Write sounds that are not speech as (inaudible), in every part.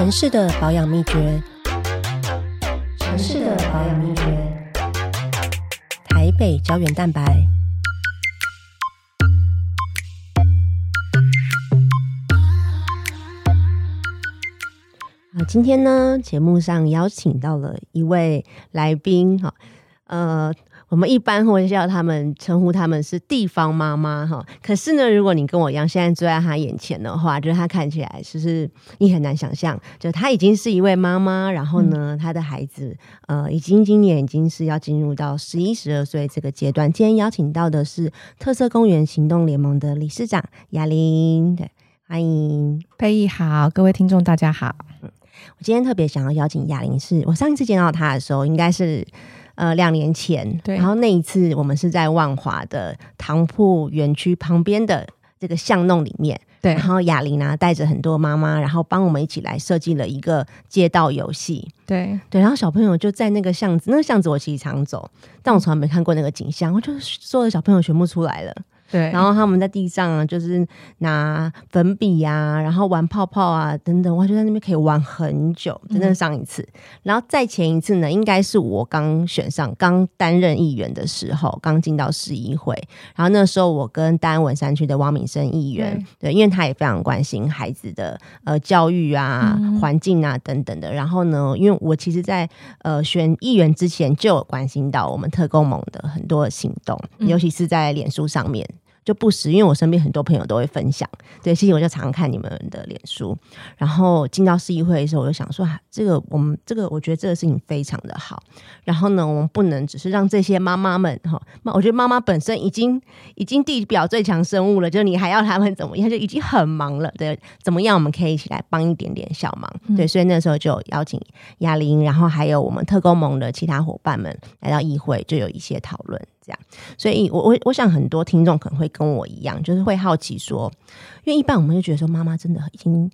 城市的保养秘诀，城市的保养秘诀，台北胶原蛋白。啊，今天呢，节目上邀请到了一位来宾，哈，呃。我们一般会叫他们称呼他们是地方妈妈哈，可是呢，如果你跟我一样现在坐在他眼前的话，就是他看起来就是你很难想象，就他已经是一位妈妈，然后呢，他的孩子呃，已经今年已经是要进入到十一十二岁这个阶段。今天邀请到的是特色公园行动联盟的理事长雅玲，对，欢迎佩仪好，各位听众大家好。我今天特别想要邀请雅玲，是我上一次见到他的时候，应该是。呃，两年前，对，然后那一次我们是在万华的糖铺园区旁边的这个巷弄里面，对，然后雅玲呢带着很多妈妈，然后帮我们一起来设计了一个街道游戏，对对，然后小朋友就在那个巷子，那个巷子我其实常走，但我从来没看过那个景象，我就所有的小朋友全部出来了。对，然后他们在地上啊，就是拿粉笔呀，然后玩泡泡啊等等，我觉得那边可以玩很久。真的上一次，然后再前一次呢，应该是我刚选上、刚担任议员的时候，刚进到市议会。然后那时候我跟大安文山区的汪敏生议员，对，因为他也非常关心孩子的呃教育啊、环境啊等等的。然后呢，因为我其实，在呃选议员之前就有关心到我们特工盟的很多行动，尤其是在脸书上面。就不时，因为我身边很多朋友都会分享，对，其实我就常看你们的脸书。然后进到市议会的时候，我就想说，这个我们这个，我觉得这个事情非常的好。然后呢，我们不能只是让这些妈妈们哈，我觉得妈妈本身已经已经地表最强生物了，就你还要他们怎么样，就已经很忙了。对，怎么样我们可以一起来帮一点点小忙？对，所以那时候就邀请亚玲，然后还有我们特工盟的其他伙伴们来到议会，就有一些讨论。这样，所以我我我想很多听众可能会跟我一样，就是会好奇说，因为一般我们就觉得说妈妈真的已经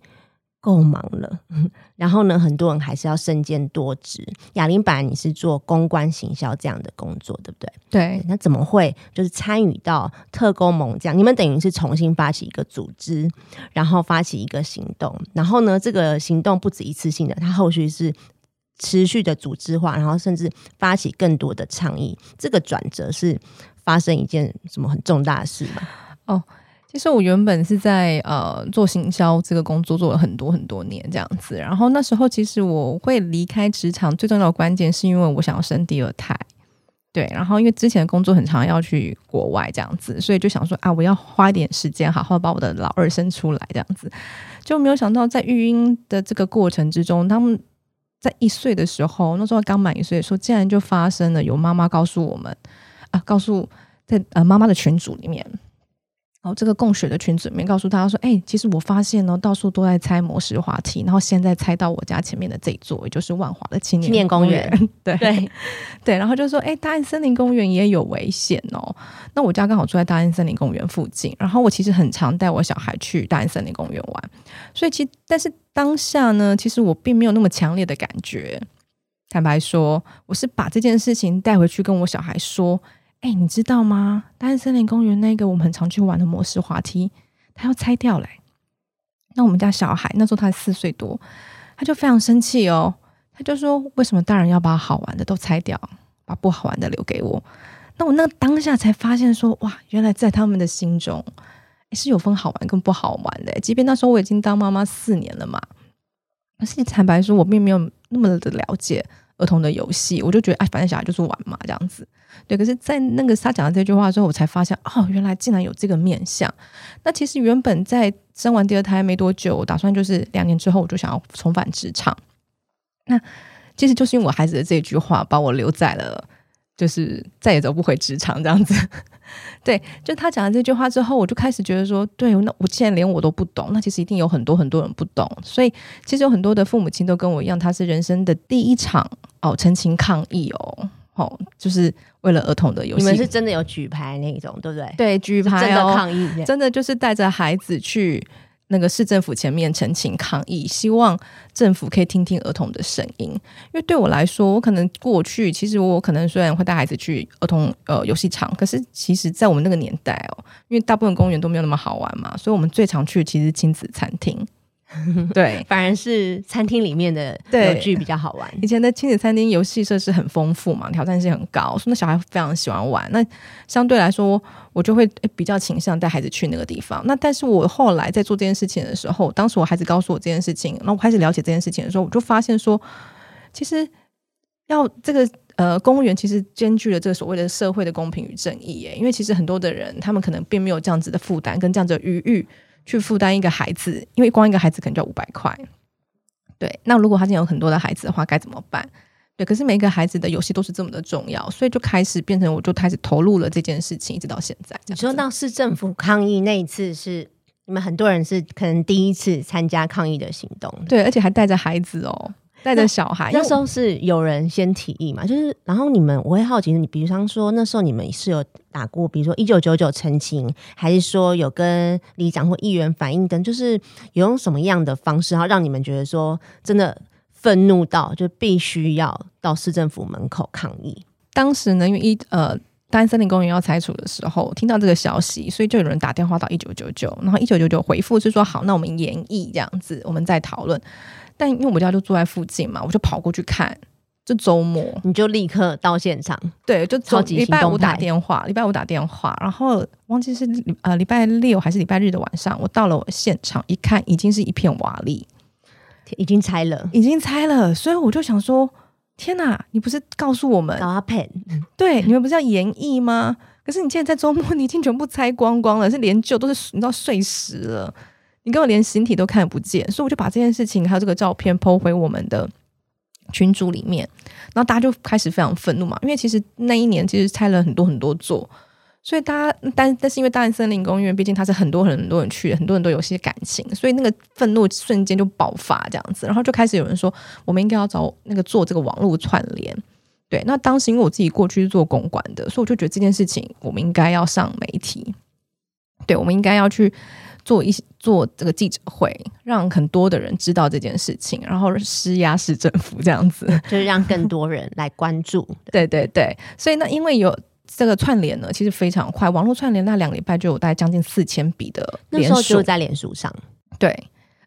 够忙了，(laughs) 然后呢，很多人还是要身兼多职。雅玲本来你是做公关行销这样的工作，对不对？对，那怎么会就是参与到特工盟这样？你们等于是重新发起一个组织，然后发起一个行动，然后呢，这个行动不止一次性的，它后续是。持续的组织化，然后甚至发起更多的倡议，这个转折是发生一件什么很重大的事吗？哦，其实我原本是在呃做行销这个工作做了很多很多年这样子，然后那时候其实我会离开职场最重要的关键是因为我想要生第二胎，对，然后因为之前的工作很长要去国外这样子，所以就想说啊，我要花一点时间好好把我的老二生出来这样子，就没有想到在育婴的这个过程之中，他们。在一岁的时候，那时候刚满一岁说，竟然就发生了有妈妈告诉我们啊，告诉在呃妈妈的群组里面，然后这个供血的群组里面告诉大家说，哎，其实我发现呢，到处都在拆模式滑梯，然后现在拆到我家前面的这一座，也就是万华的青年公园，(laughs) 对对 (laughs) 对，然后就说，哎，大安森林公园也有危险哦。那我家刚好住在大安森林公园附近，然后我其实很常带我小孩去大安森林公园玩，所以其但是。当下呢，其实我并没有那么强烈的感觉。坦白说，我是把这件事情带回去跟我小孩说：“哎，你知道吗？大安森林公园那个我们很常去玩的模式滑梯，它要拆掉嘞。”那我们家小孩那时候他四岁多，他就非常生气哦，他就说：“为什么大人要把好玩的都拆掉，把不好玩的留给我？”那我那当下才发现说：“哇，原来在他们的心中。”是有分好玩跟不好玩的，即便那时候我已经当妈妈四年了嘛，可是坦白说，我并没有那么的了解儿童的游戏，我就觉得哎，反正小孩就是玩嘛，这样子。对，可是，在那个他讲的这句话之后，我才发现哦，原来竟然有这个面相。那其实原本在生完第二胎没多久，我打算就是两年之后我就想要重返职场。那其实就是因为我孩子的这句话，把我留在了。就是再也走不回职场这样子，(laughs) 对，就他讲了这句话之后，我就开始觉得说，对，那我现在连我都不懂，那其实一定有很多很多人不懂，所以其实有很多的父母亲都跟我一样，他是人生的第一场哦，陈情抗议哦，哦，就是为了儿童的游戏，你们是真的有举牌那种，对不对？对，举牌真的抗议，真的就是带着孩子去。那个市政府前面陈情抗议，希望政府可以听听儿童的声音。因为对我来说，我可能过去其实我可能虽然会带孩子去儿童呃游戏场，可是其实在我们那个年代哦，因为大部分公园都没有那么好玩嘛，所以我们最常去其实亲子餐厅。(laughs) 对，反而是餐厅里面的对游具比较好玩。以前的亲子餐厅游戏设施很丰富嘛，挑战性很高，所以那小孩非常喜欢玩。那相对来说，我就会比较倾向带孩子去那个地方。那但是我后来在做这件事情的时候，当时我孩子告诉我这件事情，那我开始了解这件事情的时候，我就发现说，其实要这个呃公务员其实兼具了这个所谓的社会的公平与正义耶。因为其实很多的人他们可能并没有这样子的负担跟这样子的余裕去负担一个孩子，因为光一个孩子可能就要五百块。对，那如果他现在有很多的孩子的话，该怎么办？对，可是每一个孩子的游戏都是这么的重要，所以就开始变成我就开始投入了这件事情，一直到现在。你说到市政府抗议那一次是你们很多人是可能第一次参加抗议的行动，对，而且还带着孩子哦，带着小孩。那时候是有人先提议嘛，就是然后你们我会好奇，你比方说那时候你们是有打过，比如说一九九九澄清，还是说有跟里长或议员反映等，就是有用什么样的方式，然后让你们觉得说真的愤怒到就必须要到市政府门口抗议？当时呢，因为一呃。大安森林公园要拆除的时候，听到这个消息，所以就有人打电话到一九九九，然后一九九九回复是说好，那我们研议这样子，我们再讨论。但因为我家就住在附近嘛，我就跑过去看。就周末，你就立刻到现场，对，就超级礼拜五打电话，礼拜五打电话，然后忘记是礼呃礼拜六还是礼拜日的晚上，我到了我现场一看，已经是一片瓦砾，已经拆了，已经拆了，所以我就想说，天哪，你不是告诉我们，搞阿 pen，对，你们不是要演绎吗？可是你现在在周末，你已经全部拆光光了，是连旧都是你知道碎石了，你根本连形体都看不见，所以我就把这件事情还有这个照片抛回我们的群组里面，然后大家就开始非常愤怒嘛，因为其实那一年其实拆了很多很多座，所以大家但但是因为大安森林公园，毕竟它是很多很多人去，很多人都有些感情，所以那个愤怒瞬间就爆发这样子，然后就开始有人说，我们应该要找那个做这个网络串联。对，那当时因为我自己过去是做公关的，所以我就觉得这件事情我们应该要上媒体，对，我们应该要去做一些做这个记者会，让很多的人知道这件事情，然后施压市政府这样子。(laughs) 就是让更多人来关注。(laughs) 对对对，所以呢，因为有这个串联呢，其实非常快，网络串联那两礼拜就有大概将近四千笔的那时候就在脸书上，对，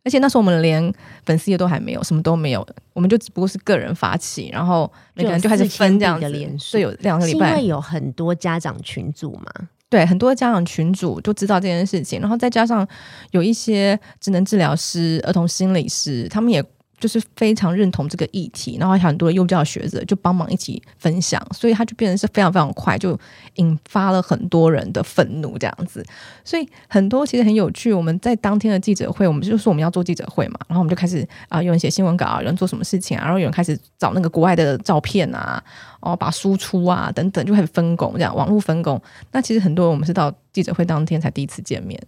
而且那时候我们连粉丝页都还没有，什么都没有，我们就只不过是个人发起，然后每个人就开始分这样子。就有4000笔的连，署。所以有两个礼拜。是因为，有很多家长群组嘛，对，很多家长群主就知道这件事情，然后再加上有一些智能治疗师、儿童心理师，他们也就是非常认同这个议题，然后很多的幼教学者就帮忙一起分享，所以它就变成是非常非常快，就引发了很多人的愤怒这样子。所以很多其实很有趣，我们在当天的记者会，我们就说我们要做记者会嘛，然后我们就开始啊、有人写新闻稿啊，有人做什么事情啊，然后有人开始找那个国外的照片啊，哦，把输出啊等等，就开始分工这样，网络分工。那其实很多人我们是到记者会当天才第一次见面，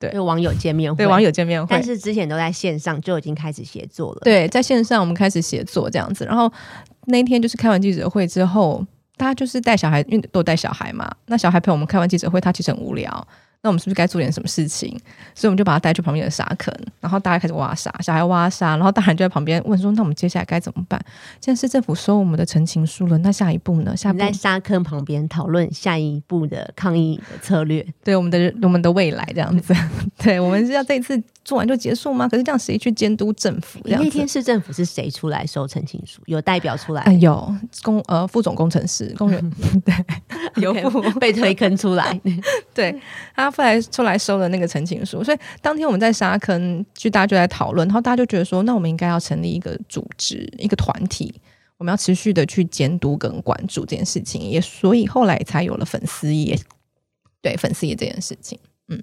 对就网友见面会，对网友见面会，但是之前都在线上就已经开始协作了。，对，在线上我们开始写作这样子，然后那一天就是开完记者会之后，大家就是带小孩，因为都有带小孩嘛，那小孩陪我们开完记者会，他其实很无聊。那我们是不是该做点什么事情？所以我们就把他带去旁边的沙坑，然后大家开始挖沙，小孩挖沙，然后大人就在旁边问说：“那我们接下来该怎么办？现在市政府收我们的陈情书了，那下一步呢？下一步在沙坑旁边讨论下一步的抗议的策略。对我们的我们的未来这样子，(laughs) 对我们是要这一次做完就结束吗？可是这样谁去监督政府？那天市政府是谁出来收陈情书？有代表出来哎，有工呃副总工程师工人 (laughs) 对 (laughs) 有副被推坑出来。对他后来出来收了那个陈情书，所以当天我们在沙坑，就大家就在讨论，然后大家就觉得说，那我们应该要成立一个组织，一个团体，我们要持续的去监督跟关注这件事情，也所以后来才有了粉丝也，对粉丝也这件事情，嗯。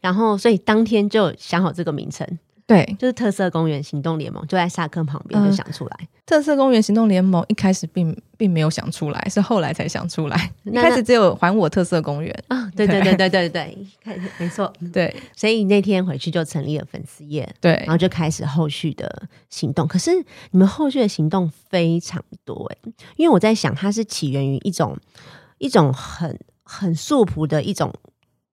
然后，所以当天就想好这个名称，对就是特色公园行动联盟，就在沙坑旁边就想出来。特色公园行动联盟一开始并并没有想出来，是后来才想出来，一那开始只有还我特色公园，啊，对对对对对对，看 (laughs) 没错。对所以那天回去就成立了粉丝页，对然后就开始后续的行动。可是你们后续的行动非常多哎，因为我在想，它是起源于一种一种很很素朴的一种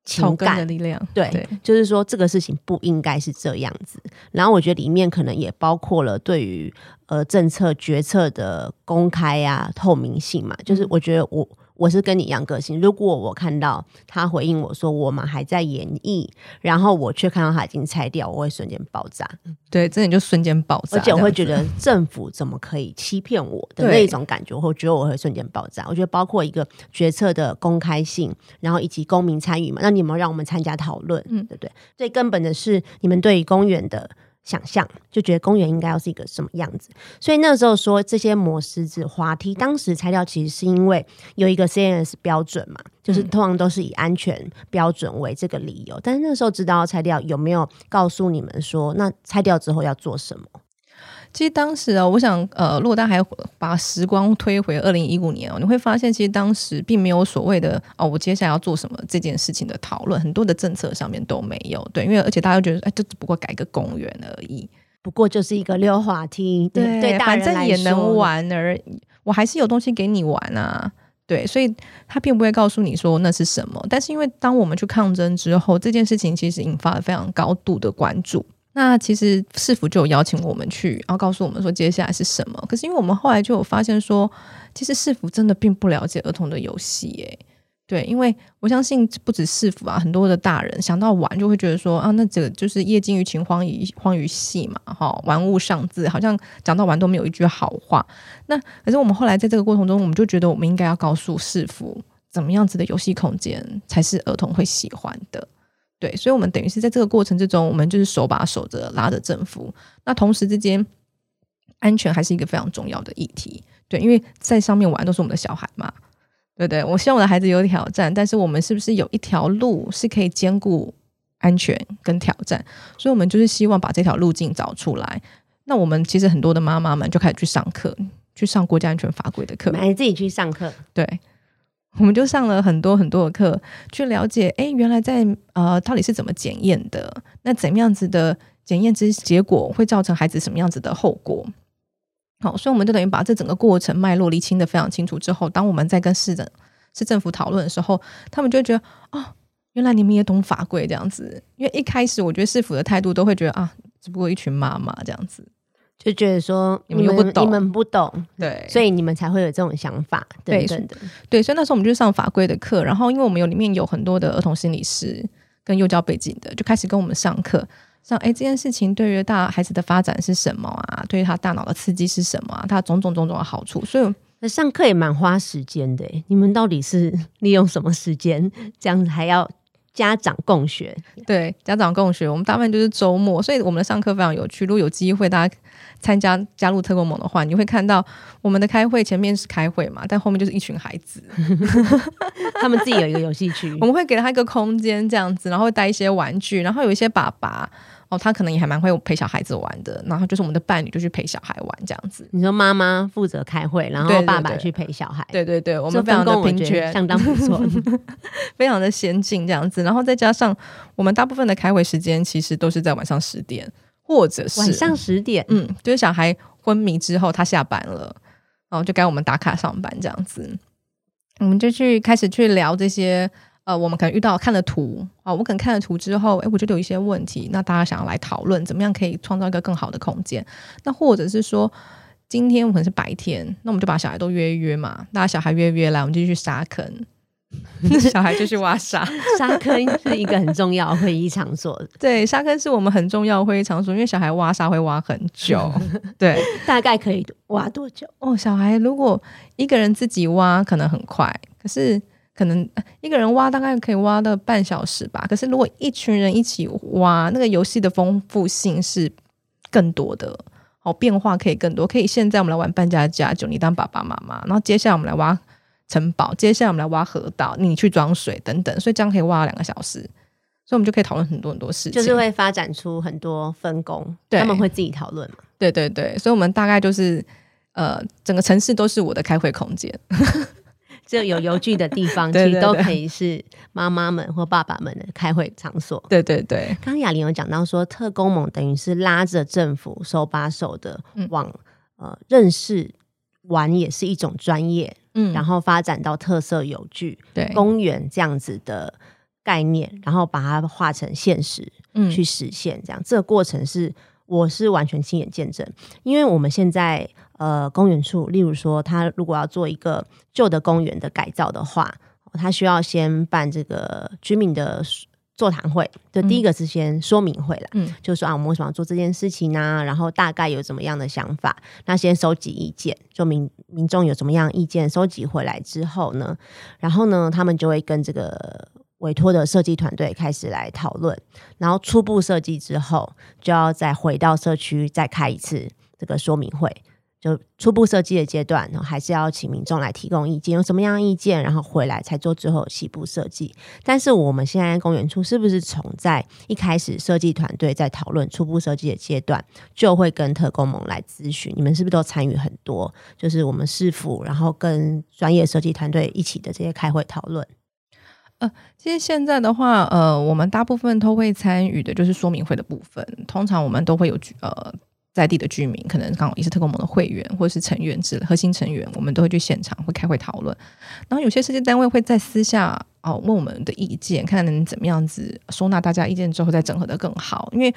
情感的。力量，对，对就是说这个事情不应该是这样子。然后我觉得里面可能也包括了对于呃政策决策的公开啊、透明性嘛。就是我觉得我我是跟你一样个性。如果我看到他回应我说我们还在演绎，然后我却看到他已经拆掉，我会瞬间爆炸。对，真的就瞬间爆炸，而且我会觉得政府怎么可以欺骗我的那一种感觉，我觉得我会瞬间爆炸。我觉得包括一个决策的公开性，然后以及公民参与嘛，那你们让我们参加讨论，嗯对不对？最根本的是你们对于公园的。想象就觉得公园应该要是一个什么样子，所以那时候说这些磨石子滑梯，当时拆掉其实是因为有一个 CNS 标准嘛，就是嗯通常都是以安全标准为这个理由。但是那时候知道要拆掉，有没有告诉你们说，那拆掉之后要做什么？其实当时啊，我想，呃，如果大家还把时光推回二零一五年哦，你会发现，其实当时并没有所谓的哦，我接下来要做什么这件事情的讨论，很多的政策上面都没有。对，因为而且大家都觉得，哎，这只不过改个公园而已，不过就是一个溜滑梯，对反正也能。玩而已，我还是有东西给你玩啊。对，所以他并不会告诉你说那是什么。但是因为当我们去抗争之后，这件事情其实引发了非常高度的关注。那其实市府就有邀请我们去，然后告诉我们说接下来是什么。可是因为我们后来就有发现说，其实市府真的并不了解儿童的游戏，诶，对，因为我相信不止市府啊，很多的大人想到玩就会觉得说啊，那这个就是夜惊于情荒于荒于戏嘛，哈，玩物丧志，好像讲到玩都没有一句好话。那可是我们后来在这个过程中，我们就觉得我们应该要告诉市府，怎么样子的游戏空间才是儿童会喜欢的。对，所以我们等于是在这个过程之中，我们就是手把手的拉着政府，那同时之间，安全还是一个非常重要的议题。对，因为在上面玩都是我们的小孩嘛，对不对？我希望我的孩子有挑战，但是我们是不是有一条路是可以兼顾安全跟挑战？所以我们就是希望把这条路径找出来。那我们其实很多的妈妈们就开始去上课，去上国家安全法规的课还自己去上课，对，我们就上了很多很多的课，去了解，哎，原来在呃到底是怎么检验的？那怎么样子的检验之结果会造成孩子什么样子的后果？好，所以我们就等于把这整个过程脉络理清的非常清楚之后，当我们在跟市政市政府讨论的时候，他们就觉得哦，原来你们也懂法规这样子。因为一开始我觉得市府的态度都会觉得啊，只不过一群妈妈这样子，就觉得说你们又不懂你们不懂，对，所以你们才会有这种想法等对等的。对，所以那时候我们就上法规的课，然后因为我们有里面有很多的儿童心理师跟幼教背景的，就开始跟我们上课，上哎这件事情对于大孩子的发展是什么啊？对于他大脑的刺激是什么啊？他种种种种的好处，所以那上课也蛮花时间的耶，你们到底是 (laughs) 利用什么时间这样子还要家长共学？对家长共学，我们大部分就是周末，所以我们的上课非常有趣。如果有机会大家参加加入特工盟的话，你会看到我们的开会前面是开会嘛，但后面就是一群孩子，(laughs) (laughs) 他们自己有一个游戏区我，们会给他一个空间这样子，然后会带一些玩具，然后有一些爸爸哦，他可能也还蛮会陪小孩子玩的，然后就是我们的伴侣就去陪小孩玩这样子。你说妈妈负责开会，然后爸爸去陪小孩，对对对，我我们非常的平均，相当不错。(laughs) (laughs) 非常的先进这样子，然后再加上我们大部分的开会时间其实都是在晚上十点，或者是晚上十点，嗯，就是小孩昏迷之后他下班了，然后就该我们打卡上班这样子，我们就去开始去聊这些。呃，我们可能遇到看了图啊，我可能看了图之后，哎，我觉得有一些问题，那大家想要来讨论，怎么样可以创造一个更好的空间？那或者是说，今天我可能是白天，那我们就把小孩都约一约嘛，大家小孩约一约来，我们就去沙坑，(laughs) 小孩就去挖沙。(laughs) 沙坑是一个很重要的会议场所，对，沙坑是我们很重要的会议场所，因为小孩挖沙会挖很久。(laughs) 对，大概可以挖多久？哦，小孩如果一个人自己挖可能很快，可是可能呃一个人挖大概可以挖到半小时吧。可是如果一群人一起挖，那个游戏的丰富性是更多的，哦，变化可以更多。可以现在我们来玩扮家家酒，你当爸爸妈妈，然后接下来我们来挖城堡，接下来我们来挖河道，你去装水等等，所以这样可以挖两个小时。所以我们就可以讨论很多很多事情，就是会发展出很多分工，对他们会自己讨论嘛。对对对，所以我们大概就是呃，整个城市都是我的开会空间。只有有邮局的地方，(laughs) 其实都可以是妈妈们或爸爸们的开会场所。对对对，刚刚雅玲有讲到说，特工盟等于是拉着政府手把手的嗯。往、呃认识玩也是一种专业，嗯。然后发展到特色有具、对，公园这样子的概念，然后把它化成现实嗯。去实现。这样。这个过程是我是完全亲眼见证，因为我们现在呃公园处，例如说他如果要做一个旧的公园的改造的话，他需要先办这个居民的座谈会。就第一个是先说明会了，嗯就是说啊，我们为什么要做这件事情呢、然后大概有怎么样的想法？那先收集意见，就民民众有什么样意见收集回来之后呢，然后呢，他们就会跟这个委托的设计团队开始来讨论，然后初步设计之后，就要再回到社区再开一次这个说明会。就初步设计的阶段，然后还是要请民众来提供意见，有什么样的意见，然后回来才做最后细部设计。但是我们现在公园处是不是从在一开始设计团队在讨论初步设计的阶段，就会跟特工盟来咨询？你们是不是都参与很多？就是我们市府，然后跟专业设计团队一起的这些开会讨论。呃其实现在的话，呃，我们大部分都会参与的就是说明会的部分。通常我们都会有呃在地的居民，可能刚好也是特工盟的会员或者是成员之核心成员，我们都会去现场会开会讨论。然后有些设计单位会在私下哦问我们的意见，看能怎么样子收纳大家意见之后再整合的更好。因为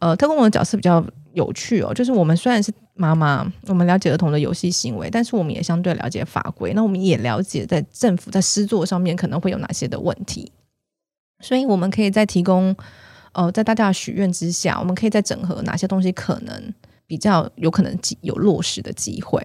呃，特工盟的角色比较有趣哦，就是我们虽然是妈妈，我们了解儿童的游戏行为，但是我们也相对了解法规，那我们也了解在政府在施作上面可能会有哪些的问题，所以我们可以在提供哦，在大家的许愿之下，我们可以再整合哪些东西可能比较有可能有落实的机会，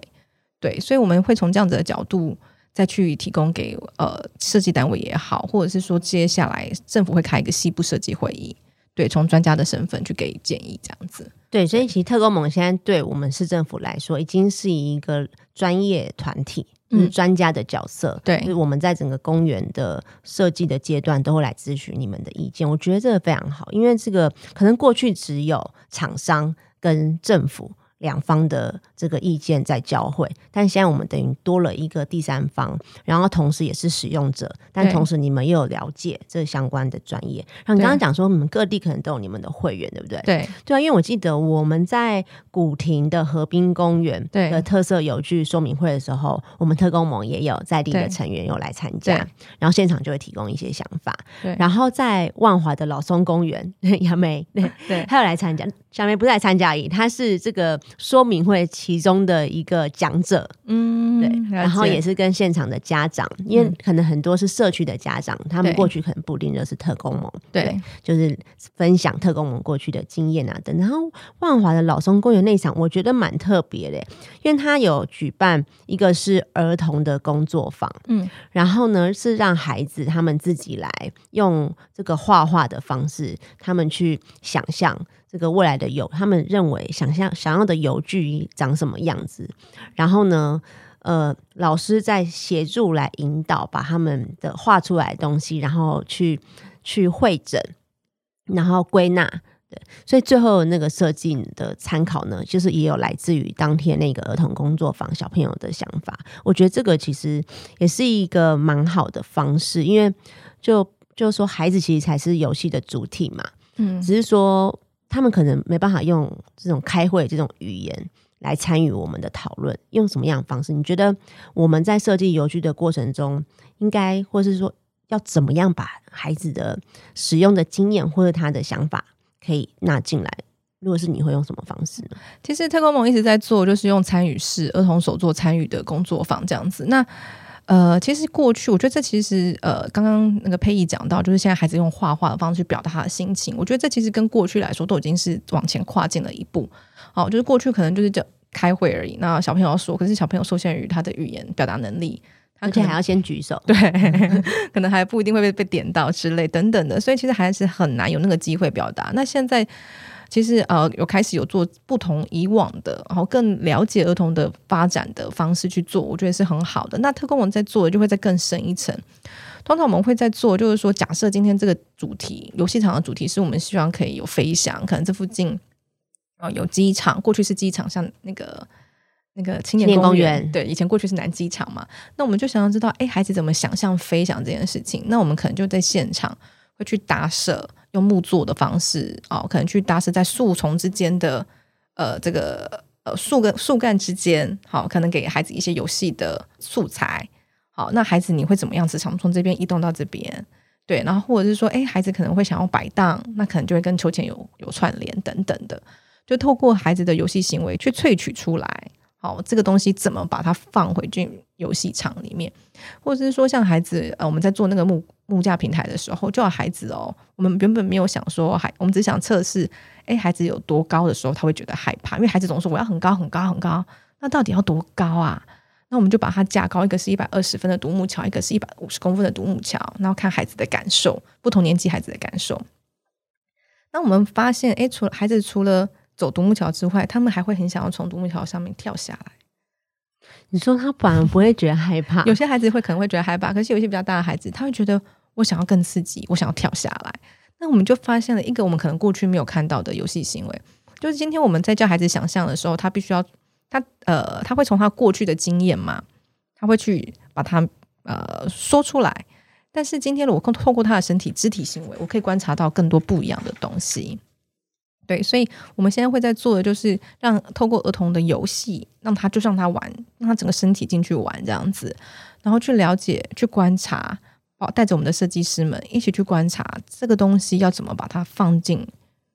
对，所以我们会从这样子的角度。再去提供给呃设计单位也好，或者是说接下来政府会开一个西部设计会议，对，从专家的身份去给建议，这样子。对，所以其实特工盟现在对我们市政府来说，已经是一个专业团体，就是嗯专家的角色。对就是我们在整个公园的设计的阶段，都会来咨询你们的意见。我觉得这个非常好，因为这个可能过去只有厂商跟政府。两方的这个意见在交汇，但现在我们等于多了一个第三方，然后同时也是使用者，但同时你们又有了解这相关的专业。然后你刚刚对讲说，你们各地可能都有你们的会员，对不对？对对啊，因为我记得我们在古亭的河滨公园对的特色游具说明会的时候，我们特工盟也有在地的成员有来参加，然后现场就会提供一些想法。对然后在万华的老松公园，(laughs) 杨梅对，对他有来参加。小梅不是来参加而已，他是这个说明会其中的一个讲者，嗯对，然后也是跟现场的家长，因为嗯。可能很多是社区的家长，他们对。过去可能不一定就是特工盟，对。就是分享特工盟过去的经验啊等等。然后万华的老松公园那场，我觉得蛮特别的，因为他有举办一个是儿童的工作坊，嗯。然后呢是让孩子他们自己来用这个画画的方式，他们去想象这个未来的邮，他们认为想象想要的邮具长什么样子，然后呢。呃，老师在协助来引导，把他们的画出来的东西，然后去去会诊，然后归纳。对，所以最后那个设计的参考呢，就是也有来自于当天那个儿童工作坊小朋友的想法。我觉得这个其实也是一个蛮好的方式，因为就就是说孩子其实才是游戏的主体嘛，嗯只是说他们可能没办法用这种开会这种语言来参与我们的讨论，用什么样的方式？你觉得我们在设计游具的过程中，应该或是说要怎么样把孩子的使用的经验或者他的想法可以纳进来？如果是你会用什么方式呢？其实特工盟一直在做，就是用参与式儿童手作参与的工作坊这样子。那呃，其实过去我觉得这其实呃，刚刚那个佩仪讲到，就是现在孩子用画画的方式去表达他的心情，我觉得这其实跟过去来说都已经是往前跨进了一步。哦、就是过去可能就是叫开会而已，那小朋友要说，可是小朋友受限于他的语言表达能力，而且还要先举手，对，(laughs) 可能还不一定会被被点到之类等等的，所以其实还是很难有那个机会表达。那现在其实呃有开始有做不同以往的，然后更了解儿童的发展的方式去做，我觉得是很好的。那特工我们在做的就会再更深一层。通常我们会在做，就是说，假设今天这个主题游戏场的主题是我们希望可以有飞翔，可能这附近哦有机场，过去是机场，像那个那个青年公公园对，以前过去是南机场嘛，那我们就想要知道，哎，孩子怎么想象飞翔这件事情？那我们可能就在现场会去搭设，用木做的方式哦，可能去搭设在树丛之间的呃这个呃树根树干之间，好、可能给孩子一些游戏的素材。好，那孩子你会怎么样子想从这边移动到这边？对，然后或者是说，哎，孩子可能会想要摆荡，那可能就会跟秋千有有串联等等的，就透过孩子的游戏行为去萃取出来。好，这个东西怎么把它放回进游戏场里面，或者是说像孩子，呃，我们在做那个木木架平台的时候，就要孩子哦，我们原本没有想说孩，我们只想测试，哎，孩子有多高的时候他会觉得害怕，因为孩子总说我要很高很高很高，那到底要多高啊？那我们就把它架高，一个是一百二十分的独木桥，一个是一百五十公分的独木桥，然后看孩子的感受，不同年纪孩子的感受。那我们发现，哎，除了孩子除了走独木桥之外，他们还会很想要从独木桥上面跳下来。你说他反而不会觉得害怕？有些孩子会可能会觉得害怕，可是有些比较大的孩子，他会觉得我想要更刺激，我想要跳下来。那我们就发现了一个我们可能过去没有看到的游戏行为，就是今天我们在教孩子想象的时候，他必须要他呃他会从他过去的经验嘛，他会去把它呃说出来。但是今天如果透过他的身体肢体行为，我可以观察到更多不一样的东西。对，所以我们现在会在做的就是让透过儿童的游戏，让他就让他玩，让他整个身体进去玩这样子，然后去了解、去观察，哦，带着我们的设计师们一起去观察这个东西要怎么把它放进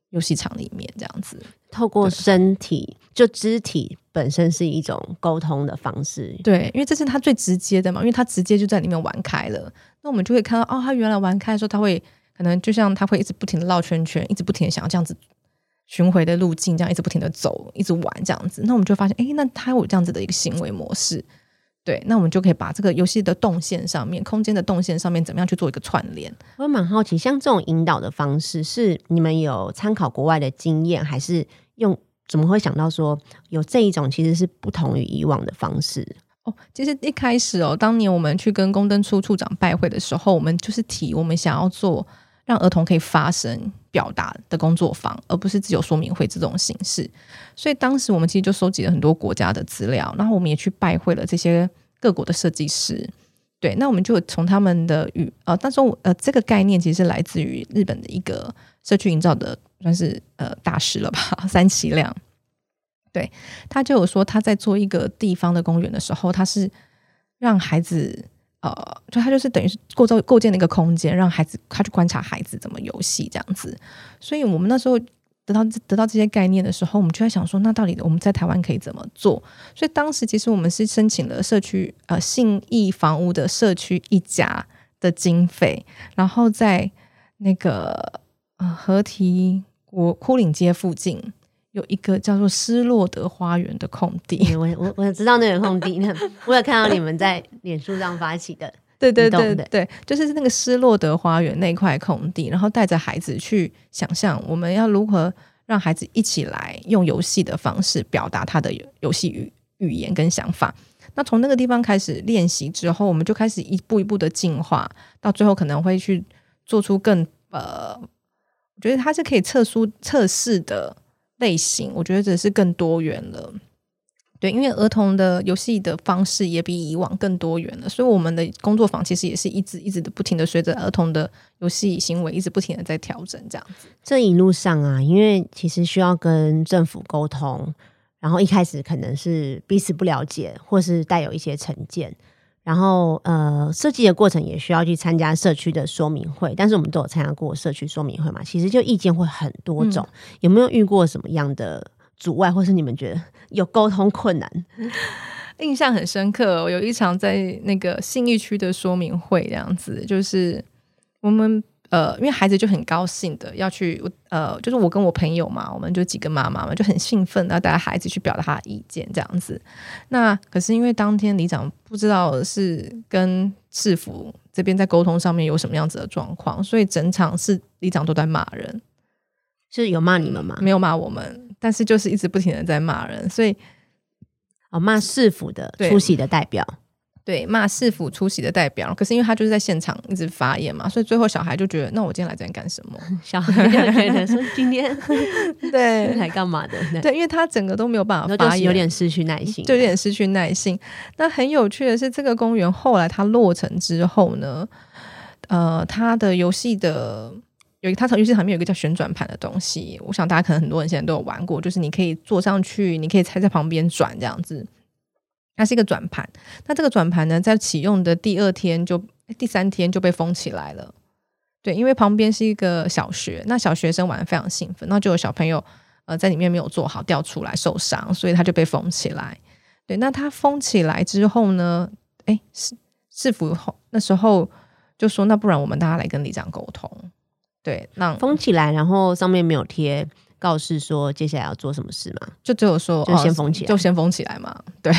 游戏场里面这样子。透过身体，就肢体本身是一种沟通的方式。对，因为这是他最直接的嘛，因为他直接就在里面玩开了，那我们就会看到哦，他原来玩开的时候，他会可能就像他会一直不停的绕圈圈，一直不停的想要这样子。巡回的路径，这样一直不停的走，一直玩这样子，那我们就发现，哎，那他有这样子的一个行为模式，对，那我们就可以把这个游戏的动线上面，空间的动线上面，怎么样去做一个串联？我蛮好奇，像这种引导的方式，是你们有参考国外的经验，还是用？怎么会想到说有这一种其实是不同于以往的方式？哦，其实一开始哦，当年我们去跟宫灯处处长拜会的时候，我们就是提我们想要做。让儿童可以发声表达的工作坊，而不是只有说明会这种形式。所以当时我们其实就收集了很多国家的资料，然后我们也去拜会了这些各国的设计师。对，那我们就从他们的语呃，当中呃，这个概念其实是来自于日本的一个社区营造的算是呃大师了吧，(laughs) 三崎亮。对他就有说他在做一个地方的公园的时候，他是让孩子。呃，就他就是等于是构造构建的一个空间，让孩子他去观察孩子怎么游戏这样子。所以我们那时候得到得到这些概念的时候，我们就在想说，那到底我们在台湾可以怎么做？所以当时其实我们是申请了社区呃信义房屋的社区一家的经费，然后在那个呃河堤国枯岭街附近。有一个叫做失落的花园的空地，我我我知道那个空地，我有看到你们在脸书上发起的，(laughs) 对对对对，就是那个失落的花园那块空地，然后带着孩子去想象，我们要如何让孩子一起来用游戏的方式表达他的游戏语语言跟想法。那从那个地方开始练习之后，我们就开始一步一步的进化，到最后可能会去做出更呃，我觉得它是可以测出测试的。类型，我觉得这是更多元了。对，因为儿童的游戏的方式也比以往更多元了，所以我们的工作坊其实也是一直一直的不停的随着儿童的游戏行为，一直不停的在调整这样子。这一路上啊，因为其实需要跟政府沟通，然后一开始可能是彼此不了解，或是带有一些成见。然后，呃，设计的过程也需要去参加社区的说明会，但是我们都有参加过社区说明会嘛，其实就意见会很多种。有没有遇过什么样的阻碍，或是你们觉得有沟通困难？(laughs) 印象很深刻，有一场在那个信义区的说明会，这样子，就是我们。呃，因为孩子就很高兴的要去，呃，就是我跟我朋友嘛，我们就几个妈妈嘛，就很兴奋要带孩子去表达他的意见这样子。那可是因为当天里长不知道是跟市府这边在沟通上面有什么样子的状况，所以整场是里长都在骂人，是有骂你们吗？没有骂我们，但是就是一直不停的在骂人，所以哦骂市府的出席的代表。对，骂市府出席的代表，可是因为他就是在现场一直发言嘛，所以最后小孩就觉得，那我今天来这边干什么？(laughs) 小孩就觉得说，今天 (laughs) 对来干嘛的？对，因为他整个都没有办法发言，有点失去耐心，就有点失去耐心。那很有趣的是，这个公园后来它落成之后呢，呃，它的游戏的有一它从游戏场面有一个叫旋转盘的东西，我想大家可能很多人现在都有玩过，就是你可以坐上去，你可以踩在旁边转这样子。它是一个转盘，那这个转盘呢，在启用的第二天就第三天就被封起来了。对，因为旁边是一个小学，那小学生玩的非常兴奋，那就有小朋友呃在里面没有做好掉出来受伤，所以他就被封起来。对，那他封起来之后呢？哎，市市府后那时候就说，那不然我们大家来跟里长沟通，对，那封起来，然后上面没有贴告示说接下来要做什么事嘛，就只有说就先封起来，就先封起来嘛。对，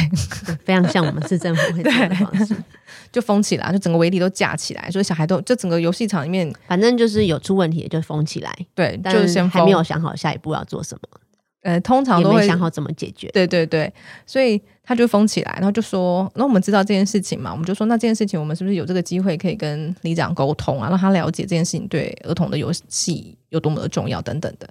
非常像我们市政府会做的方式，(laughs) 就封起来，就整个围篱都架起来，所以小孩都就整个游戏场里面，反正就是有出问题就封起来。对，就是先还没有想好下一步要做什么。呃，通常都会想好怎么解决。对对对，所以他就封起来，然后就说：“那我们知道这件事情嘛？我们就说，那这件事情我们是不是有这个机会可以跟里长沟通啊，让他了解这件事情对儿童的游戏有多么的重要等等的。”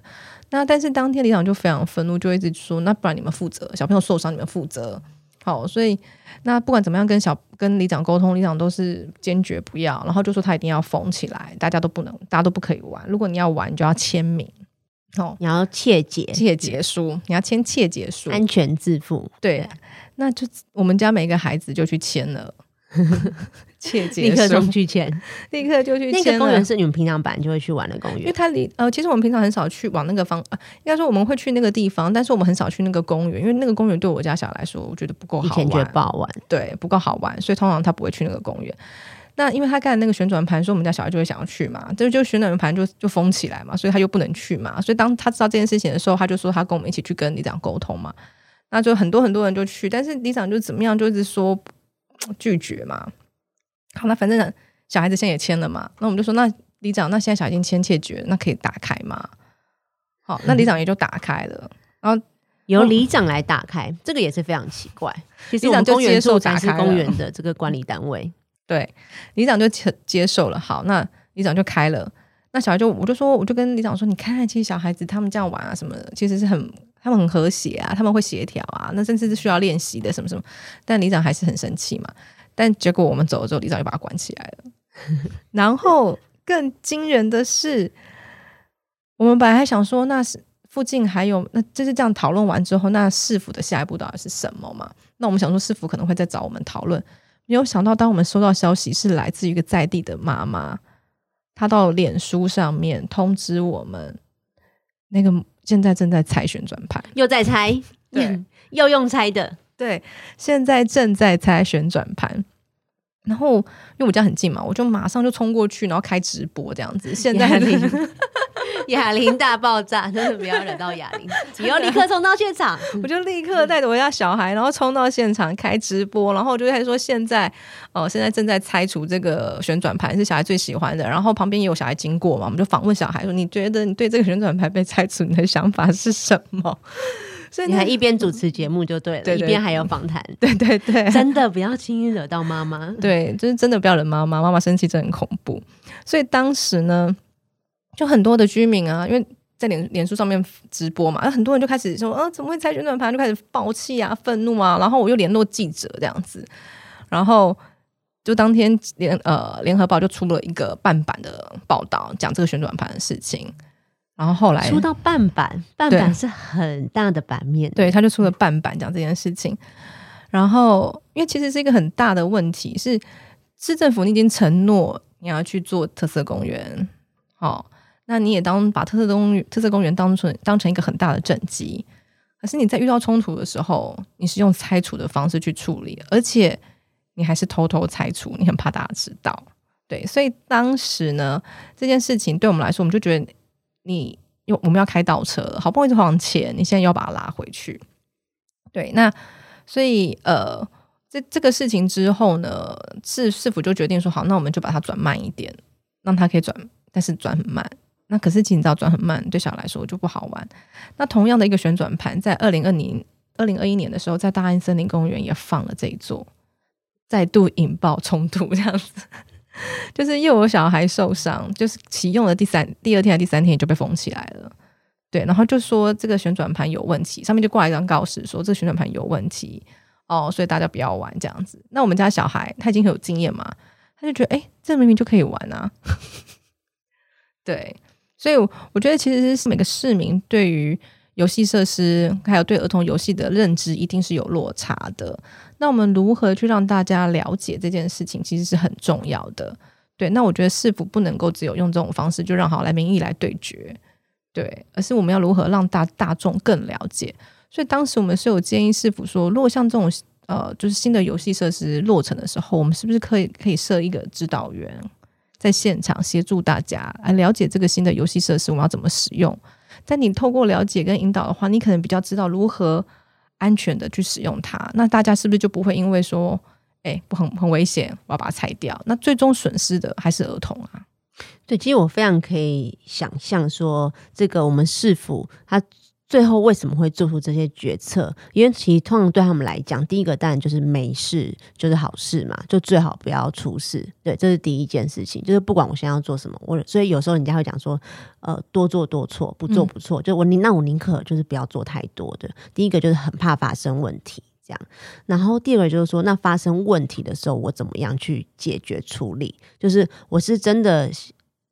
那但是当天里长就非常愤怒，就一直说：“那不然你们负责，小朋友受伤你们负责。”好，所以那不管怎么样跟小跟里长沟通，里长都是坚决不要，然后就说他一定要封起来，大家都不能，大家都不可以玩。如果你要玩，你就要签名。哦，你要切结。切结书，你要签切结书，安全自负。对，那就我们家每一个孩子就去签了。(laughs) 切结，立刻送去签，(laughs) 立刻就去。那个公园是你们平常本来就会去玩的公园，因为它离呃，其实我们平常很少去往那个方，应该说我们会去那个地方，但是我们很少去那个公园，因为那个公园对我家小孩来说，我觉得不够好玩，觉得不好玩，对，不够好玩，所以通常他不会去那个公园。那因为他盖那个旋转盘，所以我们家小孩就会想要去嘛，就就旋转盘就就封起来嘛，所以他就不能去嘛。所以当他知道这件事情的时候，他就说他跟我们一起去跟里长沟通嘛。那就很多很多人就去，但是里长就怎么样，就是说拒绝嘛。好，那反正小孩子现在也签了嘛，那我们就说，那里长，那现在小孩已经签切决，那可以打开吗？好，那里长也就打开了，然后由里长来打开，这个也是非常奇怪。其实里长就接受打开公园的这个管理单位。对，里长就接接受了。好，那里长就开了。那小孩就我就说，我就跟里长说，你看，其实小孩子他们这样玩啊，什么的，其实是很他们很和谐啊，他们会协调啊，那甚至是需要练习的，什么什么。但里长还是很生气嘛。但结果我们走了之后，里长就把他关起来了。然后更惊人的是，我们本来还想说，那是附近还有，那就是这样讨论完之后，那市府的下一步到底是什么嘛？那我们想说，市府可能会再找我们讨论。没有想到，当我们收到消息是来自一个在地的妈妈，她到脸书上面通知我们，那个现在正在猜旋转盘，又在猜，对，(laughs) 又用猜的，对，现在正在猜旋转盘。然后因为我家很近嘛，我就马上就冲过去，然后开直播这样子。现在 (laughs) (laughs) 哑铃大爆炸，真的不要惹到哑铃，(laughs) 你要立刻冲到现场。(laughs) 我就立刻带着我家小孩，然后冲到现场开直播，然后我就开始说现在哦，现在正在拆除这个旋转盘，是小孩最喜欢的。然后旁边也有小孩经过嘛，我们就访问小孩说：“你觉得你对这个旋转盘被拆除，你的想法是什么？”所以你还一边主持节目就对了，一边还有访谈，对对对，真的不要轻易惹到妈妈，对，就是真的不要惹妈妈，妈妈生气真的很恐怖。所以当时呢，就很多的居民啊，因为在脸脸书上面直播嘛，很多人就开始说，啊，怎么会拆旋转盘？就开始暴气啊，愤怒啊，然后我又联络记者这样子，然后就当天联呃联合报就出了一个半版的报道，讲这个旋转盘的事情。然后后来出到半版，半版是很大的版面，对，他就出了半版讲这件事情。然后，因为其实是一个很大的问题，是市政府你已经承诺你要去做特色公园，好，那你也当把特色公特色公园当成当成一个很大的政绩，可是你在遇到冲突的时候，你是用拆除的方式去处理，而且你还是偷偷拆除，你很怕大家知道，对，所以当时呢，这件事情对我们来说，我们就觉得。你又我们要开倒车，好不容易往前，你现在又要把它拉回去。对，那所以呃，这这个事情之后呢，市市府就决定说，好，那我们就把它转慢一点，让它可以转，但是转很慢。那可是，其实你知道，转很慢对小孩来说就不好玩。那同样的一个旋转盘，在二零二零二零二一年的时候，在大安森林公园也放了这一座，再度引爆冲突，这样子。(laughs) 就是又有小孩受伤，就是启用了第三、第二天第三天就被封起来了。对，然后就说这个旋转盘有问题，上面就挂一张告示说这个旋转盘有问题哦，所以大家不要玩这样子。那我们家小孩他已经很有经验嘛，他就觉得哎，这明明就可以玩啊。(laughs) 对，所以我觉得其实是每个市民对于游戏设施还有对儿童游戏的认知一定是有落差的。那我们如何去让大家了解这件事情，其实是很重要的。对，那我觉得市府不能够只有用这种方式就让好来民意来对决，对，而是我们要如何让大大众更了解。所以当时我们是有建议市府说，如果像这种呃，就是新的游戏设施落成的时候，我们是不是可以可以设一个指导员在现场协助大家来了解这个新的游戏设施我们要怎么使用？但你透过了解跟引导的话，你可能比较知道如何安全的去使用它。那大家是不是就不会因为说，哎，不很很危险，我要把它拆掉？那最终损失的还是儿童啊？对，其实我非常可以想象说，这个我们市府他。最后为什么会做出这些决策？因为其实通常对他们来讲，第一个当然就是没事就是好事嘛，就最好不要出事。对，这是第一件事情。就是不管我现在要做什么，我所以有时候人家会讲说，呃，多做多错，不做不错。就我宁那我宁可就是不要做太多的。第一个就是很怕发生问题，这样。然后第二个就是说，那发生问题的时候，我怎么样去解决处理？就是我是真的。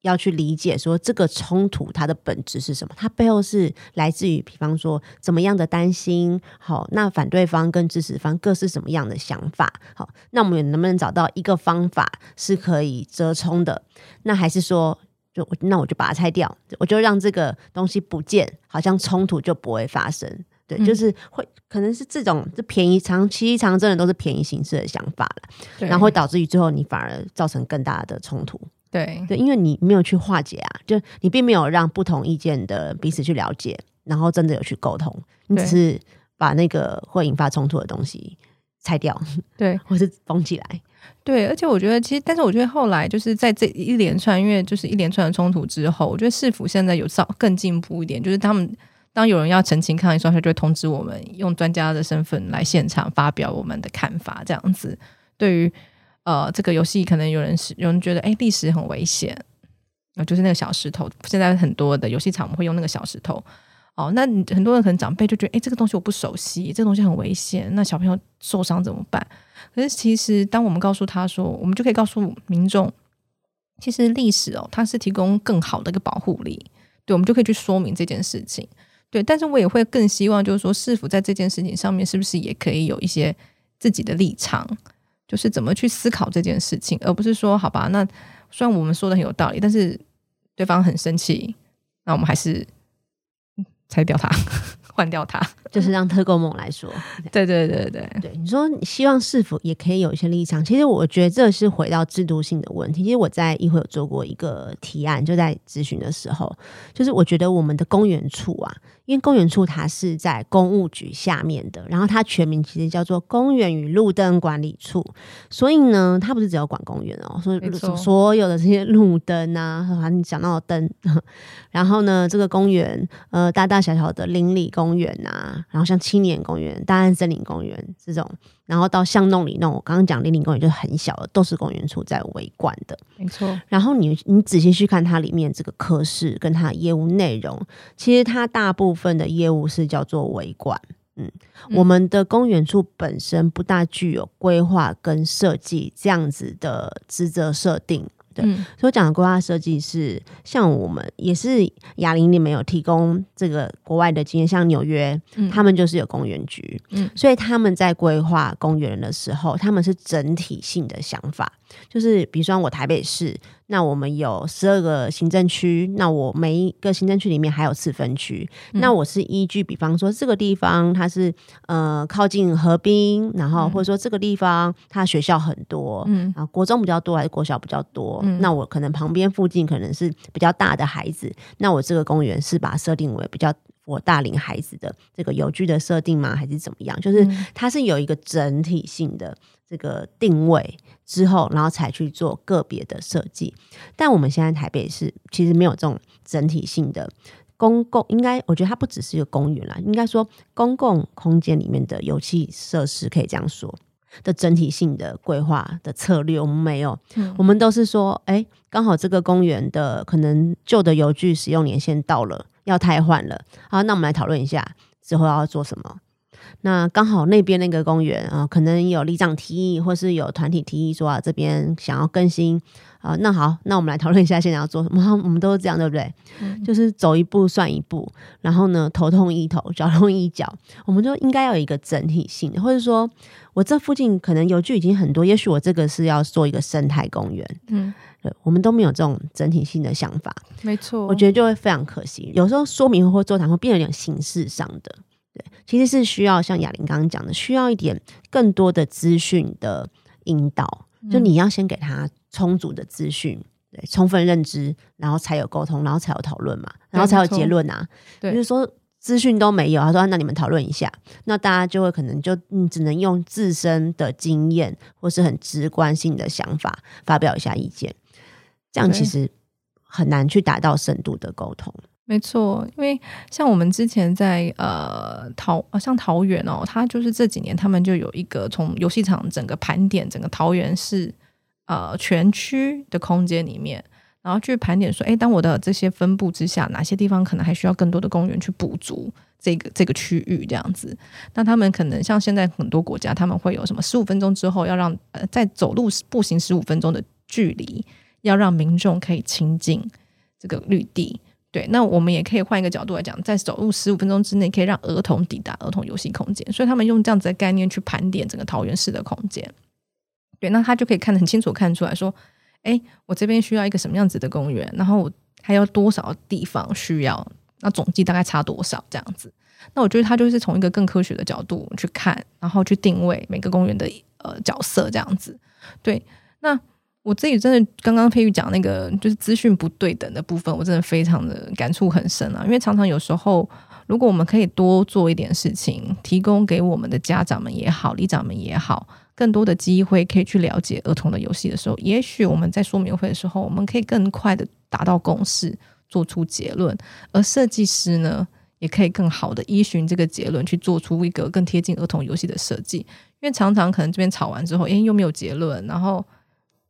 要去理解说这个冲突它的本质是什么？它背后是来自于，比方说怎么样的担心？好，那反对方跟支持方各是什么样的想法？好，那我们能不能找到一个方法是可以折冲的？那还是说，就那我就把它拆掉，我就让这个东西不见，好像冲突就不会发生？对，就是会可能是这种这便宜长期长真的都是便宜形式的想法了，然后会导致于最后你反而造成更大的冲突。对对，因为你没有去化解啊，就你并没有让不同意见的彼此去了解，然后真的有去沟通，你只是把那个会引发冲突的东西拆掉，对，(laughs) 或是封起来。对，而且我觉得其实，但是我觉得后来就是在这一连串，因为就是一连串的冲突之后，我觉得市府现在有稍更进步一点，就是他们当有人要澄清抗议时候，他就会通知我们，用专家的身份来现场发表我们的看法，这样子对于。呃，这个游戏可能有人是有人觉得，哎，历史很危险，啊，就是那个小石头。现在很多的游戏场我们会用那个小石头，哦，那很多人可能长辈就觉得，哎，这个东西我不熟悉，这东西很危险，那小朋友受伤怎么办？可是其实，当我们告诉他说，我们就可以告诉民众，其实历史哦，它是提供更好的一个保护力，对，我们就可以去说明这件事情，对。但是我也会更希望，就是说，是否在这件事情上面，是不是也可以有一些自己的立场？就是怎么去思考这件事情，而不是说好吧，那虽然我们说的很有道理，但是对方很生气，那我们还是拆掉它，换掉它，(laughs) 就是让特工梦来说。(laughs) 对对对对对，你说你希望是否也可以有一些立场？其实我觉得这是回到制度性的问题。其实我在议会有做过一个提案，就在咨询的时候，就是我觉得我们的公园处啊。因为公园处它是在公务局下面的，然后它全名其实叫做公园与路灯管理处，所以呢，它不是只有管公园哦，所以所有的这些路灯啊，(laughs) 你讲到灯，然后呢，这个公园呃大大小小的邻里公园啊，然后像青年公园、大安森林公园这种。然后到巷弄里弄，我刚刚讲林林公园就是很小的，都是公园处在围观的，没错。然后你你仔细去看它里面这个科室跟它业务内容，其实它大部分的业务是叫做围观。嗯，我们的公园处本身不大具有规划跟设计这样子的职责设定。嗯，所以讲的规划设计是像我们也是哑铃里面有提供这个国外的经验，像纽约，他们就是有公园局，嗯，所以他们在规划公园的时候，他们是整体性的想法，就是比如说我台北市。那我们有十二个行政区，那我每一个行政区里面还有次分区。那我是依据，比方说这个地方它是呃靠近河滨，然后或者说这个地方它学校很多，嗯，啊国中比较多还是国小比较多？那我可能旁边附近可能是比较大的孩子，那我这个公园是把它设定为比较我大龄孩子的这个有居的设定吗？还是怎么样？就是它是有一个整体性的这个定位。之后，然后才去做个别的设计。但我们现在台北市其实没有这种整体性的公共，应该我觉得它不只是一个公园啦，应该说公共空间里面的游戏设施，可以这样说的整体性的规划的策略，我们没有。我们都是说，哎，刚好这个公园的可能旧的游具使用年限到了，要汰换了。好，那我们来讨论一下之后要做什么。那刚好那边那个公园啊，可能有里长提议，或是有团体提议说啊，这边想要更新啊。那好，那我们来讨论一下现在要做什么。(laughs) 我们都是这样，对不对？就是走一步算一步，然后呢，头痛医头，脚痛医脚，我们就应该要有一个整体性，或者说我这附近可能有具已经很多，也许我这个是要做一个生态公园。嗯，对，我们都没有这种整体性的想法，没错，我觉得就会非常可惜。有时候说明或座谈会变得有点形式上的。对，其实是需要像雅玲刚刚讲的，需要一点更多的资讯的引导，就你要先给他充足的资讯，对，充分认知，然后才有沟通，然后才有讨论嘛，然后才有结论啊。对，就是说资讯都没有，他说那你们讨论一下，那大家就会可能就嗯只能用自身的经验或是很直观性的想法发表一下意见，这样其实很难去达到深度的沟通。没错，因为像我们之前在呃桃像桃园哦，它就是这几年他们就有一个从游戏场整个盘点整个桃园市呃全区的空间里面，然后去盘点说，哎，当我的这些分布之下，哪些地方可能还需要更多的公园去补足这个这个区域这样子？那他们可能像现在很多国家，他们会有什么十五分钟之后要让呃在走路步行十五分钟的距离，要让民众可以亲近这个绿地。对，那我们也可以换一个角度来讲，在走路十五分钟之内，可以让儿童抵达儿童游戏空间。所以他们用这样子的概念去盘点整个桃园市的空间。对，那他就可以看得很清楚，看出来说，哎，我这边需要一个什么样子的公园，然后还要多少地方需要，那总计大概差多少这样子。那我觉得他就是从一个更科学的角度去看，然后去定位每个公园的呃角色这样子。对，那。我自己真的刚刚佩玉讲那个就是资讯不对等的部分，我真的非常的感触很深啊。因为常常有时候，如果我们可以多做一点事情，提供给我们的家长们也好、里长们也好，更多的机会可以去了解儿童的游戏的时候，也许我们在说明会的时候，我们可以更快的达到共识，做出结论。而设计师呢，也可以更好的依循这个结论去做出一个更贴近儿童游戏的设计。因为常常可能这边吵完之后，哎，又没有结论，然后。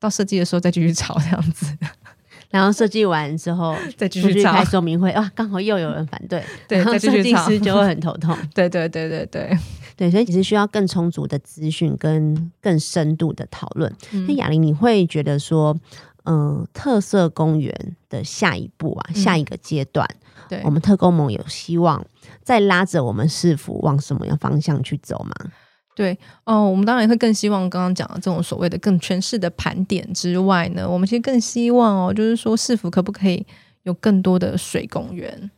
到设计的时候再继续吵这样子，(laughs) 然后设计完之后 (laughs) 再继续开说明会啊，刚好又有人反对，对，设计师就会很头痛。(laughs) 对对对对对。对，所以其实需要更充足的资讯跟更深度的讨论。那雅玲，你会觉得说，嗯，特色公园的下一步啊，下一个阶段，对。我们特工盟有希望再拉着我们市府往什么样方向去走吗？对哦，我们当然也会更希望刚刚讲的这种所谓的更全市的盘点之外呢，我们其实更希望哦，就是说市府可不可以有更多的水公园，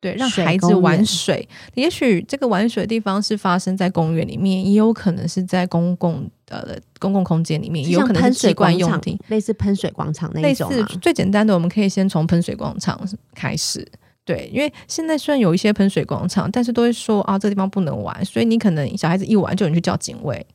对，让孩子玩水。也许这个玩水的地方是发生在公园里面，也有可能是在公共呃公共空间里面，也有可能是水惯用地，类似喷水广场那种。类似最简单的，我们可以先从喷水广场开始。对，因为现在虽然有一些喷水广场，但是都会说啊，这地方不能玩，所以你可能小孩子一玩就你去叫警卫。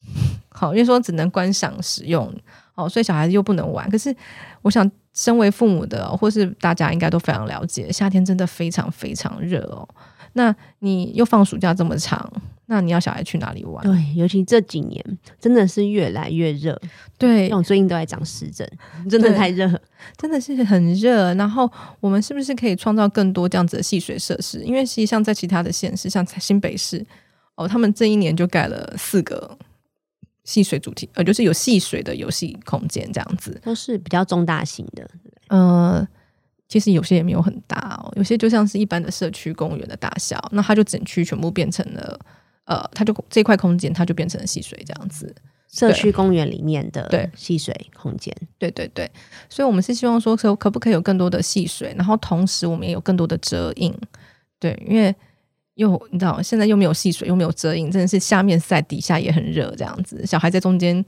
(laughs) 好，因为说只能观赏使用，哦，所以小孩子又不能玩。可是，我想身为父母的，或是大家应该都非常了解，夏天真的非常非常热哦。那你又放暑假这么长，那你要小孩去哪里玩？对，尤其这几年真的是越来越热。对，我最近都在长湿疹，真的太热，真的是很热。然后我们是不是可以创造更多这样子的戏水设施？因为实际上在其他的县市，像新北市哦，他们这一年就盖了四个戏水主题，呃，就是有戏水的游戏空间，这样子都是比较中大型的，呃。其实有些也没有很大哦，有些就像是一般的社区公园的大小，那它就整区全部变成了，呃，它就这块空间它就变成了戏水这样子，社区公园里面的对。戏水空间，对对对，所以我们是希望说可可不可以有更多的戏水，然后同时我们也有更多的遮荫，对，因为又你知道现在又没有戏水又没有遮荫，真的是下面晒底下也很热这样子，小孩在中间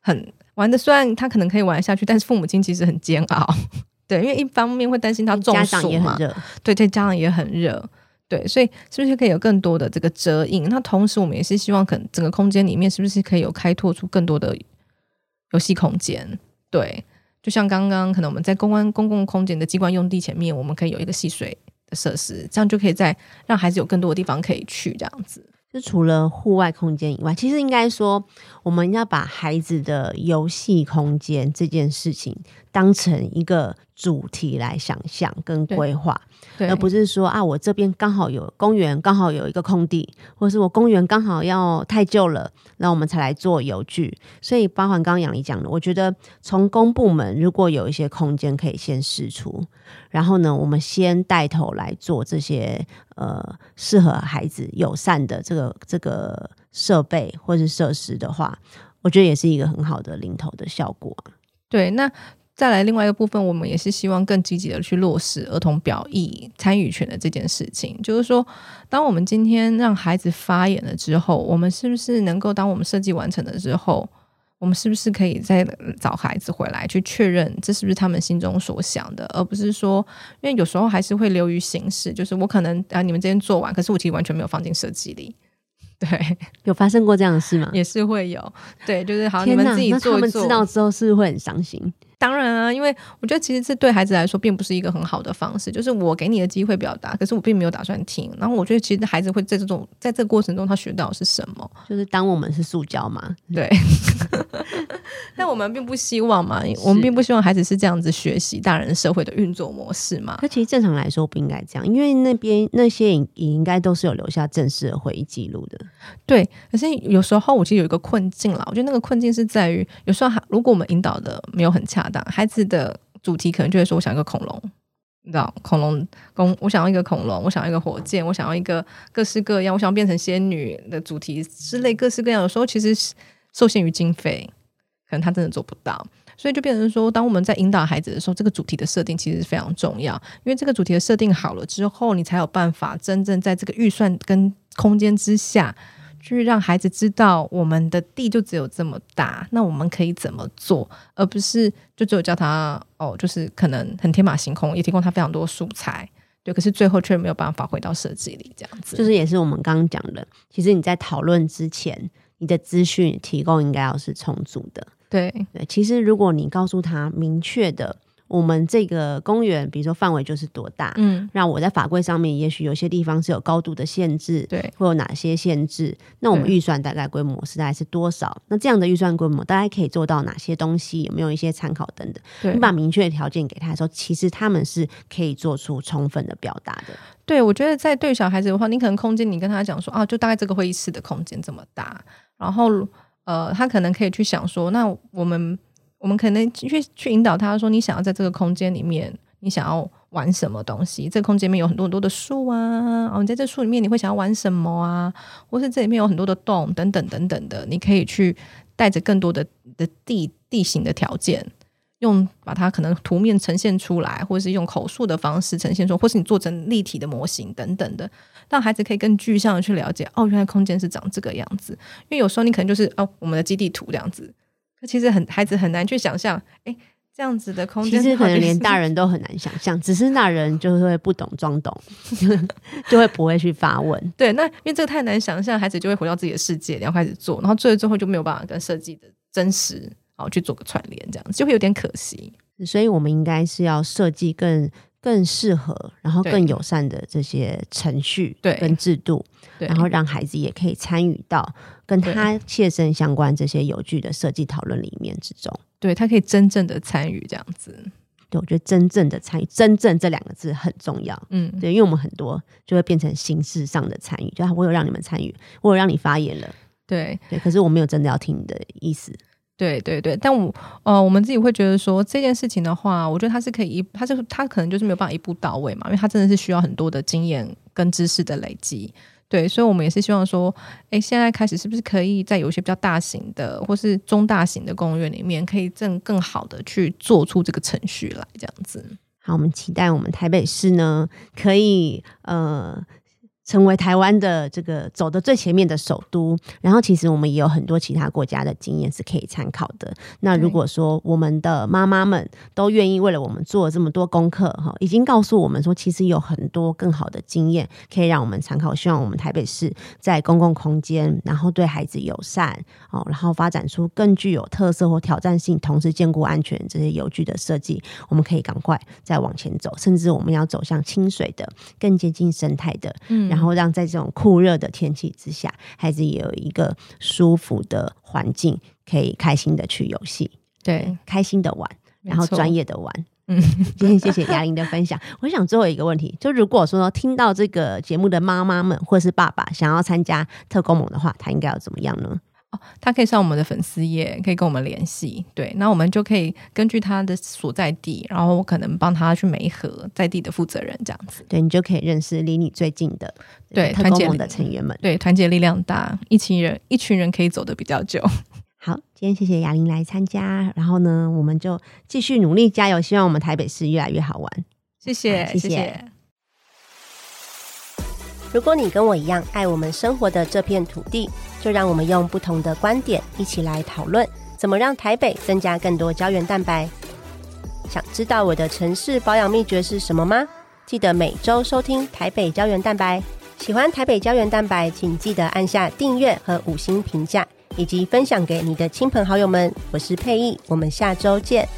很玩的，虽然他可能可以玩下去，但是父母亲其实很煎熬。(laughs) 对，因为一方面会担心他中暑嘛，对，对，家长也很热，对，所以是不是可以有更多的这个遮影？那同时我们也是希望，可能整个空间里面是不是可以有开拓出更多的游戏空间？对，就像刚刚可能我们在公安公共空间的机关用地前面，我们可以有一个戏水的设施，这样就可以在让孩子有更多的地方可以去，这样子。就除了户外空间以外，其实应该说，我们要把孩子的游戏空间这件事情当成一个主题来想象跟规划，而不是说啊，我这边刚好有公园，刚好有一个空地，或者是我公园刚好要太旧了，那我们才来做游具。所以，包含刚刚杨丽讲的，我觉得从公部门如果有一些空间可以先试出，然后呢，我们先带头来做这些呃适合孩子友善的这个。这个设备或是设施的话，我觉得也是一个很好的领头的效果。对，那再来另外一个部分，我们也是希望更积极的去落实儿童表意参与权的这件事情。就是说，当我们今天让孩子发言了之后，我们是不是能够当我们设计完成了之后，我们是不是可以再找孩子回来去确认这是不是他们心中所想的，而不是说，因为有时候还是会流于形式，就是我可能啊，你们今天做完，可是我其实完全没有放进设计里。(laughs) 对，有发生过这样的事吗？也是会有，对，就是好，你们自己做他们知道之后是会很伤心。当然啊，因为我觉得其实这对孩子来说并不是一个很好的方式，就是我给你的机会表达，可是我并没有打算听。然后我觉得其实孩子会在这种在这个过程中，他学到是什么？就是当我们是塑胶嘛，对。(laughs) 但我们并不希望嘛，我们并不希望孩子是这样子学习大人社会的运作模式嘛。可其实正常来说不应该这样，因为那边那些也应该都是有留下正式的会议记录的。对，可是有时候我其实有一个困境啦，我觉得那个困境是在于，有时候如果我们引导的没有很恰。孩子的主题可能就会说：“我想要一个恐龙，你知道，恐龙公，我想要一个恐龙，我想要一个火箭，我想要一个各式各样，我想要变成仙女的主题之类，各式各样。有时候其实受限于经费，可能他真的做不到，所以就变成说，当我们在引导孩子的时候，这个主题的设定其实非常重要，因为这个主题的设定好了之后，你才有办法真正在这个预算跟空间之下。”去让孩子知道我们的地就只有这么大，那我们可以怎么做，而不是就只有叫他哦，就是可能很天马行空，也提供他非常多素材，对，可是最后却没有办法回到设计里这样子。就是也是我们刚刚讲的，其实你在讨论之前，你的资讯提供应该要是充足的。对对，其实如果你告诉他明确的。我们这个公园，比如说范围就是多大，嗯，那我在法规上面，也许有些地方是有高度的限制，对，会有哪些限制？那我们预算大概规模是大概是多少？那这样的预算规模，大概可以做到哪些东西？有没有一些参考等等？你把明确的条件给他的时候，其实他们是可以做出充分的表达的。对，我觉得在对小孩子的话，你可能空间，你跟他讲说啊，就大概这个会议室的空间这么大，然后呃，他可能可以去想说，那我们。我们可能去去引导他说：“你想要在这个空间里面，你想要玩什么东西？这个空间里面有很多很多的树啊，哦，你在这树里面你会想要玩什么啊？或是这里面有很多的洞等等等等的，你可以去带着更多的的地地形的条件，用把它可能图面呈现出来，或者是用口述的方式呈现出，或是你做成立体的模型等等的，让孩子可以更具象的去了解哦，原来空间是长这个样子。因为有时候你可能就是哦，我们的基地图这样子。”其实很孩子很难去想象，哎，这样子的空间，其实可能连大人都很难想象，只是大人就会不懂装懂，(laughs) 就会不会去发问。对，那因为这个太难想象，孩子就会回到自己的世界，然后开始做，然后做了之后就没有办法跟设计的真实哦去做个串联，这样子就会有点可惜。所以我们应该是要设计更。更适合，然后更友善的这些程序跟制度，然后让孩子也可以参与到跟他切身相关这些有趣的设计讨论里面之中。对他可以真正的参与这样子。对，我觉得真正的参与，真正这两个字很重要。嗯，对，因为我们很多就会变成形式上的参与，就我有让你们参与，我有让你发言了。对对，可是我没有真的要听你的意思。对对对，但我呃，我们自己会觉得说这件事情的话，我觉得它是可以一，它是它可能就是没有办法一步到位嘛，因为它真的是需要很多的经验跟知识的累积。对，所以我们也是希望说，哎，现在开始是不是可以在有些比较大型的或是中大型的公园里面，可以更更好的去做出这个程序来，这样子。好，我们期待我们台北市呢，可以呃。成为台湾的这个走的最前面的首都，然后其实我们也有很多其他国家的经验是可以参考的。那如果说我们的妈妈们都愿意为了我们做这么多功课，哈，已经告诉我们说，其实有很多更好的经验可以让我们参考。希望我们台北市在公共空间，然后对孩子友善，哦，然后发展出更具有特色或挑战性，同时兼顾安全这些有趣的设计，我们可以赶快再往前走，甚至我们要走向清水的、更接近生态的，嗯。然后让在这种酷热的天气之下，孩子也有一个舒服的环境，可以开心的去游戏，对，开心的玩，然后专业的玩。(laughs) 嗯，(laughs) 今天谢谢雅玲的分享。我想最后一个问题，就如果说听到这个节目的妈妈们或是爸爸想要参加特工盟的话，他应该要怎么样呢？哦，他可以上我们的粉丝页，可以跟我们联系。对，那我们就可以根据他的所在地，然后我可能帮他去媒合在地的负责人，这样子。对你就可以认识离你最近的对团结的成员们。对，团结力量大，一群人一群人可以走得比较久。(laughs) 好，今天谢谢雅玲来参加，然后呢，我们就继续努力加油，希望我们台北市越来越好玩。谢谢，谢谢。如果你跟我一样爱我们生活的这片土地，就让我们用不同的观点一起来讨论，怎么让台北增加更多胶原蛋白。想知道我的城市保养秘诀是什么吗？记得每周收听台北胶原蛋白。喜欢台北胶原蛋白，请记得按下订阅和五星评价，以及分享给你的亲朋好友们。我是佩意，我们下周见。